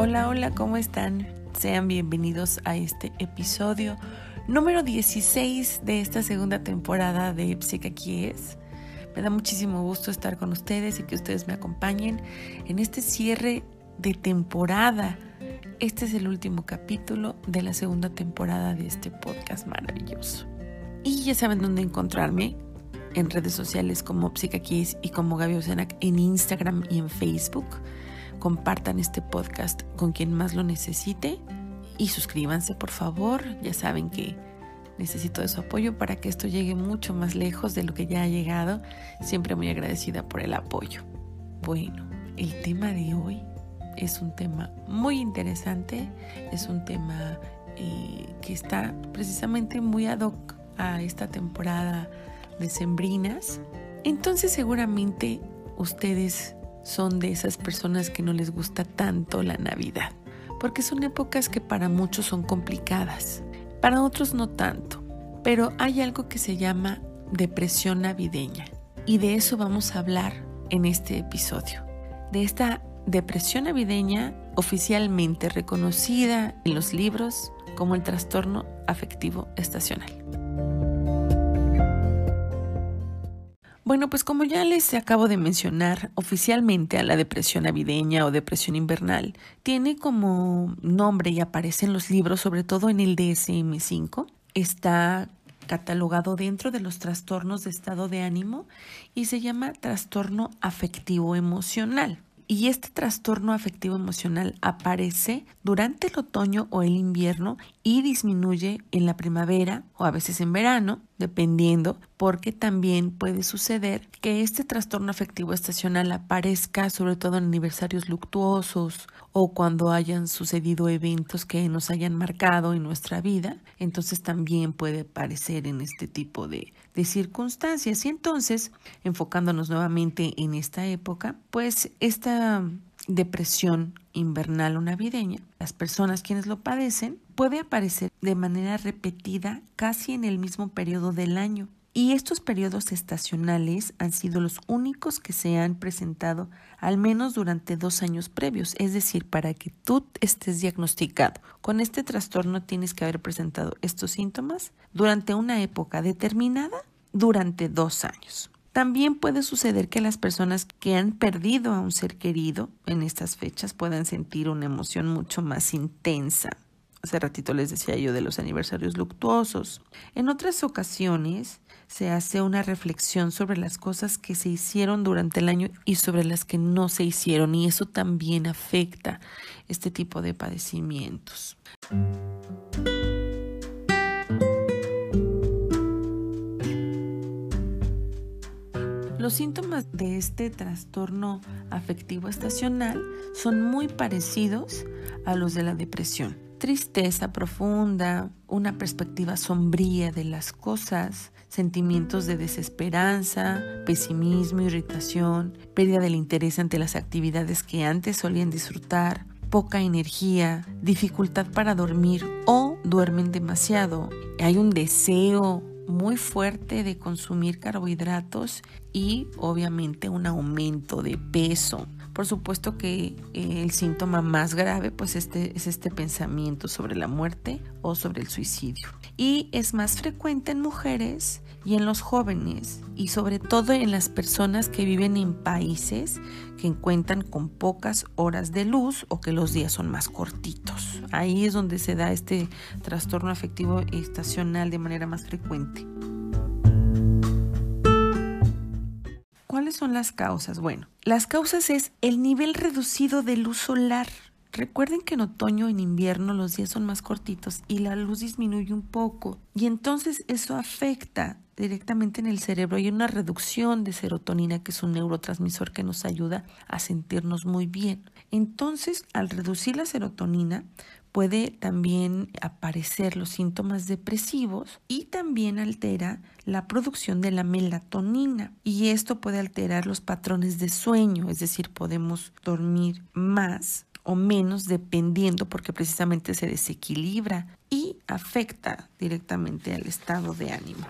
Hola, hola, ¿cómo están? Sean bienvenidos a este episodio número 16 de esta segunda temporada de Psicaquies. Me da muchísimo gusto estar con ustedes y que ustedes me acompañen en este cierre de temporada. Este es el último capítulo de la segunda temporada de este podcast maravilloso. Y ya saben dónde encontrarme en redes sociales como Psicaquies y como Gaby Ocenac en Instagram y en Facebook compartan este podcast con quien más lo necesite y suscríbanse por favor. Ya saben que necesito de su apoyo para que esto llegue mucho más lejos de lo que ya ha llegado. Siempre muy agradecida por el apoyo. Bueno, el tema de hoy es un tema muy interesante, es un tema eh, que está precisamente muy ad hoc a esta temporada de sembrinas. Entonces seguramente ustedes son de esas personas que no les gusta tanto la Navidad, porque son épocas que para muchos son complicadas, para otros no tanto, pero hay algo que se llama depresión navideña y de eso vamos a hablar en este episodio, de esta depresión navideña oficialmente reconocida en los libros como el trastorno afectivo estacional. Bueno, pues como ya les acabo de mencionar, oficialmente a la depresión navideña o depresión invernal tiene como nombre y aparece en los libros, sobre todo en el DSM5. Está catalogado dentro de los trastornos de estado de ánimo y se llama trastorno afectivo emocional. Y este trastorno afectivo emocional aparece durante el otoño o el invierno y disminuye en la primavera o a veces en verano, dependiendo, porque también puede suceder que este trastorno afectivo estacional aparezca sobre todo en aniversarios luctuosos o cuando hayan sucedido eventos que nos hayan marcado en nuestra vida, entonces también puede aparecer en este tipo de, de circunstancias. Y entonces, enfocándonos nuevamente en esta época, pues esta depresión invernal o navideña, las personas quienes lo padecen, puede aparecer de manera repetida casi en el mismo periodo del año. Y estos periodos estacionales han sido los únicos que se han presentado al menos durante dos años previos. Es decir, para que tú estés diagnosticado con este trastorno tienes que haber presentado estos síntomas durante una época determinada durante dos años. También puede suceder que las personas que han perdido a un ser querido en estas fechas puedan sentir una emoción mucho más intensa. Hace ratito les decía yo de los aniversarios luctuosos. En otras ocasiones se hace una reflexión sobre las cosas que se hicieron durante el año y sobre las que no se hicieron y eso también afecta este tipo de padecimientos. Los síntomas de este trastorno afectivo estacional son muy parecidos a los de la depresión. Tristeza profunda, una perspectiva sombría de las cosas, sentimientos de desesperanza, pesimismo, irritación, pérdida del interés ante las actividades que antes solían disfrutar, poca energía, dificultad para dormir o duermen demasiado. Hay un deseo muy fuerte de consumir carbohidratos y obviamente un aumento de peso. Por supuesto que eh, el síntoma más grave pues este, es este pensamiento sobre la muerte o sobre el suicidio. Y es más frecuente en mujeres y en los jóvenes y sobre todo en las personas que viven en países que encuentran con pocas horas de luz o que los días son más cortitos. Ahí es donde se da este trastorno afectivo estacional de manera más frecuente. ¿Cuáles son las causas? Bueno, las causas es el nivel reducido de luz solar. Recuerden que en otoño, en invierno, los días son más cortitos y la luz disminuye un poco. Y entonces eso afecta directamente en el cerebro. Hay una reducción de serotonina, que es un neurotransmisor que nos ayuda a sentirnos muy bien. Entonces, al reducir la serotonina, puede también aparecer los síntomas depresivos y también altera la producción de la melatonina y esto puede alterar los patrones de sueño, es decir, podemos dormir más o menos dependiendo porque precisamente se desequilibra y afecta directamente al estado de ánimo.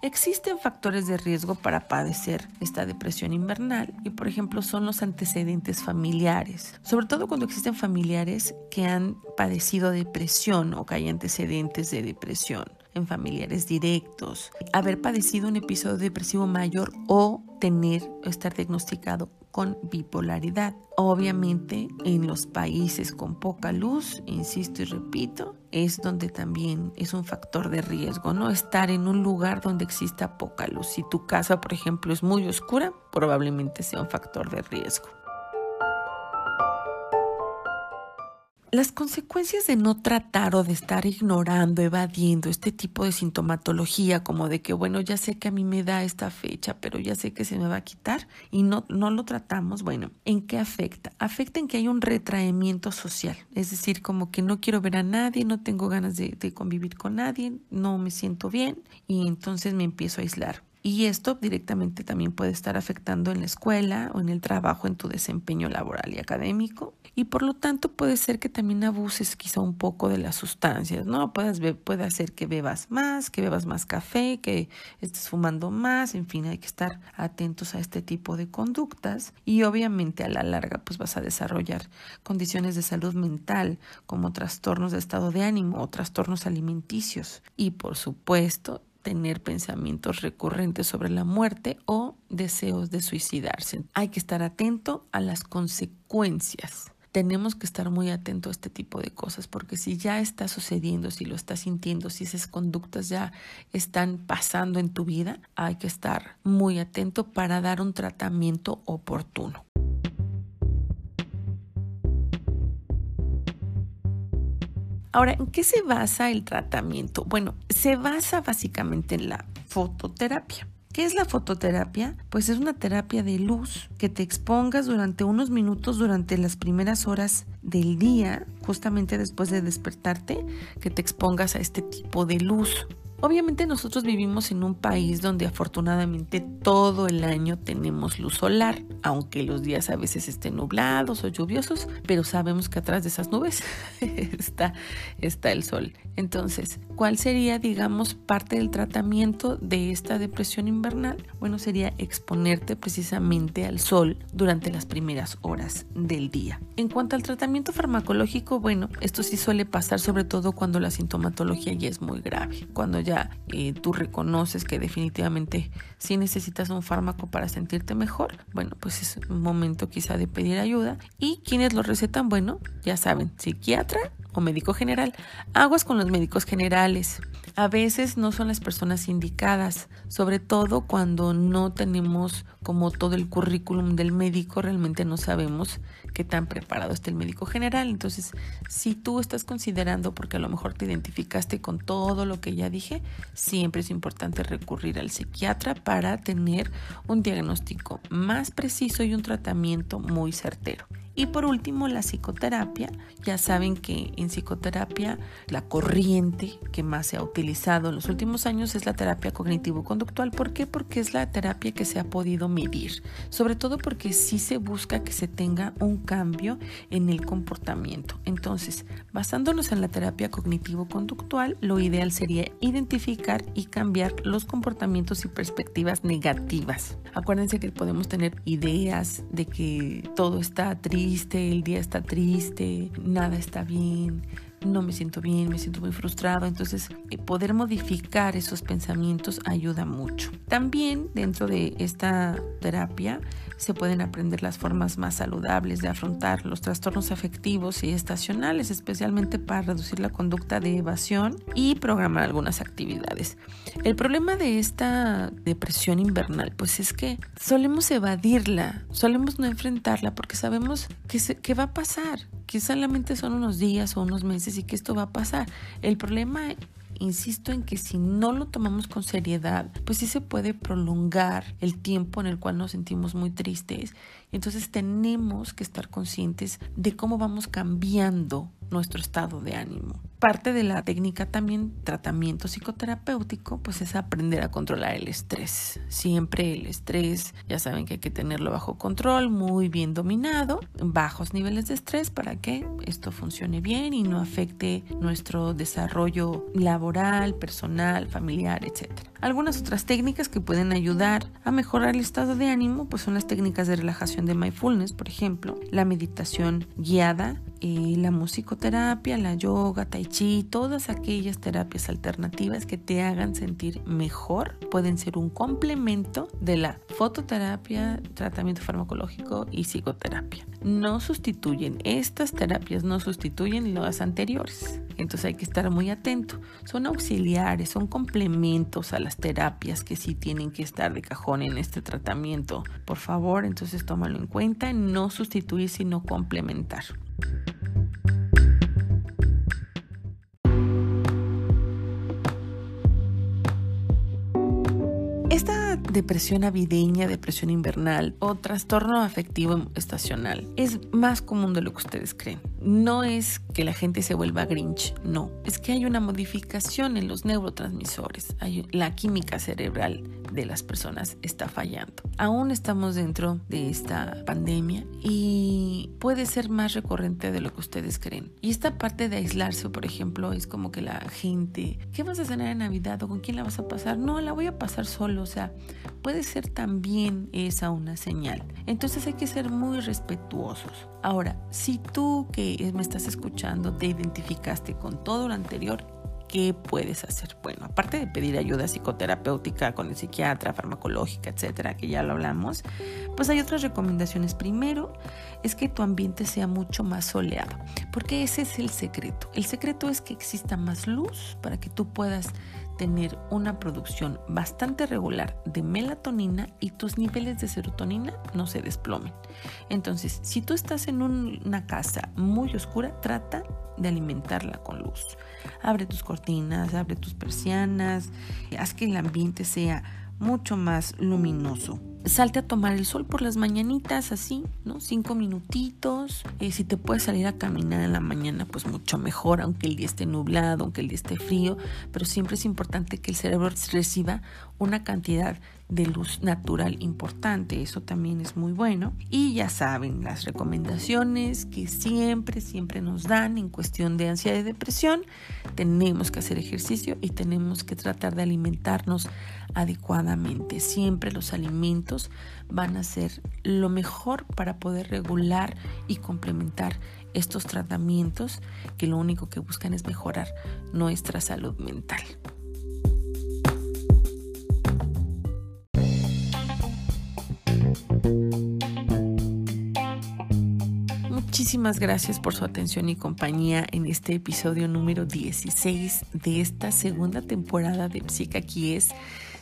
Existen factores de riesgo para padecer esta depresión invernal y por ejemplo son los antecedentes familiares, sobre todo cuando existen familiares que han padecido depresión o que hay antecedentes de depresión en familiares directos, haber padecido un episodio depresivo mayor o tener o estar diagnosticado con bipolaridad. Obviamente en los países con poca luz, insisto y repito, es donde también es un factor de riesgo, ¿no? Estar en un lugar donde exista poca luz. Si tu casa, por ejemplo, es muy oscura, probablemente sea un factor de riesgo. Las consecuencias de no tratar o de estar ignorando, evadiendo este tipo de sintomatología, como de que, bueno, ya sé que a mí me da esta fecha, pero ya sé que se me va a quitar y no, no lo tratamos, bueno, ¿en qué afecta? Afecta en que hay un retraimiento social, es decir, como que no quiero ver a nadie, no tengo ganas de, de convivir con nadie, no me siento bien y entonces me empiezo a aislar. Y esto directamente también puede estar afectando en la escuela o en el trabajo, en tu desempeño laboral y académico. Y por lo tanto puede ser que también abuses quizá un poco de las sustancias, ¿no? Puede hacer que bebas más, que bebas más café, que estés fumando más, en fin, hay que estar atentos a este tipo de conductas. Y obviamente a la larga pues vas a desarrollar condiciones de salud mental como trastornos de estado de ánimo o trastornos alimenticios. Y por supuesto tener pensamientos recurrentes sobre la muerte o deseos de suicidarse. Hay que estar atento a las consecuencias. Tenemos que estar muy atento a este tipo de cosas porque si ya está sucediendo, si lo estás sintiendo, si esas conductas ya están pasando en tu vida, hay que estar muy atento para dar un tratamiento oportuno. Ahora, ¿en qué se basa el tratamiento? Bueno, se basa básicamente en la fototerapia. ¿Qué es la fototerapia? Pues es una terapia de luz que te expongas durante unos minutos durante las primeras horas del día, justamente después de despertarte, que te expongas a este tipo de luz. Obviamente nosotros vivimos en un país donde afortunadamente todo el año tenemos luz solar, aunque los días a veces estén nublados o lluviosos, pero sabemos que atrás de esas nubes está, está el sol. Entonces, ¿cuál sería, digamos, parte del tratamiento de esta depresión invernal? Bueno, sería exponerte precisamente al sol durante las primeras horas del día. En cuanto al tratamiento farmacológico, bueno, esto sí suele pasar sobre todo cuando la sintomatología ya es muy grave, cuando ya eh, tú reconoces que definitivamente si necesitas un fármaco para sentirte mejor, bueno, pues es un momento quizá de pedir ayuda. Y quienes lo recetan, bueno, ya saben, psiquiatra o médico general. Aguas con los médicos generales. A veces no son las personas indicadas, sobre todo cuando no tenemos como todo el currículum del médico, realmente no sabemos qué tan preparado está el médico general. Entonces, si tú estás considerando, porque a lo mejor te identificaste con todo lo que ya dije, siempre es importante recurrir al psiquiatra para tener un diagnóstico más preciso y un tratamiento muy certero. Y por último, la psicoterapia. Ya saben que en psicoterapia la corriente que más se ha utilizado en los últimos años es la terapia cognitivo-conductual. ¿Por qué? Porque es la terapia que se ha podido medir. Sobre todo porque sí se busca que se tenga un cambio en el comportamiento. Entonces, basándonos en la terapia cognitivo-conductual, lo ideal sería identificar y cambiar los comportamientos y perspectivas negativas. Acuérdense que podemos tener ideas de que todo está triste el día está triste, nada está bien, no me siento bien, me siento muy frustrado. Entonces, eh, poder modificar esos pensamientos ayuda mucho. También dentro de esta terapia se pueden aprender las formas más saludables de afrontar los trastornos afectivos y estacionales, especialmente para reducir la conducta de evasión y programar algunas actividades. El problema de esta depresión invernal, pues es que solemos evadirla, solemos no enfrentarla porque sabemos que, que va a pasar, que solamente son unos días o unos meses y que esto va a pasar. El problema insisto en que si no lo tomamos con seriedad, pues sí se puede prolongar el tiempo en el cual nos sentimos muy tristes. Entonces tenemos que estar conscientes de cómo vamos cambiando nuestro estado de ánimo. Parte de la técnica también, tratamiento psicoterapéutico, pues es aprender a controlar el estrés. Siempre el estrés, ya saben que hay que tenerlo bajo control, muy bien dominado, bajos niveles de estrés para que esto funcione bien y no afecte nuestro desarrollo laboral, personal, familiar, etc. Algunas otras técnicas que pueden ayudar a mejorar el estado de ánimo, pues son las técnicas de relajación de mindfulness, por ejemplo, la meditación guiada, eh, la musicoterapia, la yoga, tai chi, todas aquellas terapias alternativas que te hagan sentir mejor pueden ser un complemento de la fototerapia, tratamiento farmacológico y psicoterapia. No sustituyen, estas terapias no sustituyen las anteriores. Entonces hay que estar muy atento. Son auxiliares, son complementos a las terapias que sí tienen que estar de cajón en este tratamiento. Por favor, entonces tómalo en cuenta, no sustituir sino complementar. Depresión navideña, depresión invernal o trastorno afectivo estacional es más común de lo que ustedes creen. No es que la gente se vuelva grinch, no. Es que hay una modificación en los neurotransmisores. Hay la química cerebral de las personas está fallando. Aún estamos dentro de esta pandemia y puede ser más recurrente de lo que ustedes creen. Y esta parte de aislarse, por ejemplo, es como que la gente, ¿qué vas a cenar en Navidad o con quién la vas a pasar? No, la voy a pasar solo, o sea, puede ser también esa una señal. Entonces hay que ser muy respetuosos. Ahora, si tú que me estás escuchando te identificaste con todo lo anterior, ¿qué puedes hacer? Bueno, aparte de pedir ayuda psicoterapéutica con el psiquiatra, farmacológica, etcétera, que ya lo hablamos, pues hay otras recomendaciones. Primero es que tu ambiente sea mucho más soleado, porque ese es el secreto. El secreto es que exista más luz para que tú puedas tener una producción bastante regular de melatonina y tus niveles de serotonina no se desplomen. Entonces, si tú estás en una casa muy oscura, trata de alimentarla con luz. Abre tus cortinas, abre tus persianas, haz que el ambiente sea mucho más luminoso. Salte a tomar el sol por las mañanitas, así, ¿no? Cinco minutitos. Eh, si te puedes salir a caminar en la mañana, pues mucho mejor, aunque el día esté nublado, aunque el día esté frío. Pero siempre es importante que el cerebro reciba una cantidad de luz natural importante. Eso también es muy bueno. Y ya saben, las recomendaciones que siempre, siempre nos dan en cuestión de ansiedad y depresión. Tenemos que hacer ejercicio y tenemos que tratar de alimentarnos adecuadamente. Siempre los alimentos van a ser lo mejor para poder regular y complementar estos tratamientos que lo único que buscan es mejorar nuestra salud mental. Muchísimas gracias por su atención y compañía en este episodio número 16 de esta segunda temporada de es.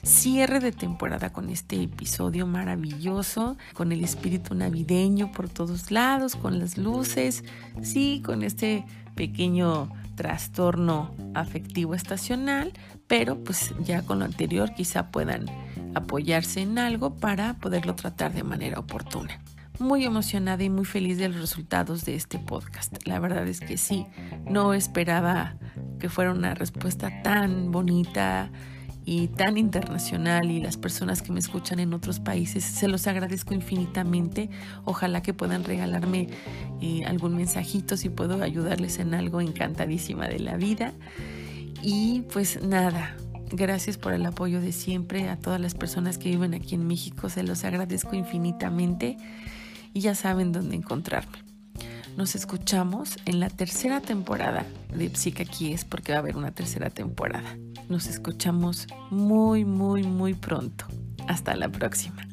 Cierre de temporada con este episodio maravilloso, con el espíritu navideño por todos lados, con las luces, sí, con este pequeño trastorno afectivo estacional, pero pues ya con lo anterior quizá puedan apoyarse en algo para poderlo tratar de manera oportuna muy emocionada y muy feliz de los resultados de este podcast. La verdad es que sí, no esperaba que fuera una respuesta tan bonita y tan internacional y las personas que me escuchan en otros países, se los agradezco infinitamente. Ojalá que puedan regalarme eh, algún mensajito si puedo ayudarles en algo encantadísima de la vida. Y pues nada, Gracias por el apoyo de siempre a todas las personas que viven aquí en México. Se los agradezco infinitamente y ya saben dónde encontrarme. Nos escuchamos en la tercera temporada de Psica aquí es porque va a haber una tercera temporada. Nos escuchamos muy, muy, muy pronto. Hasta la próxima.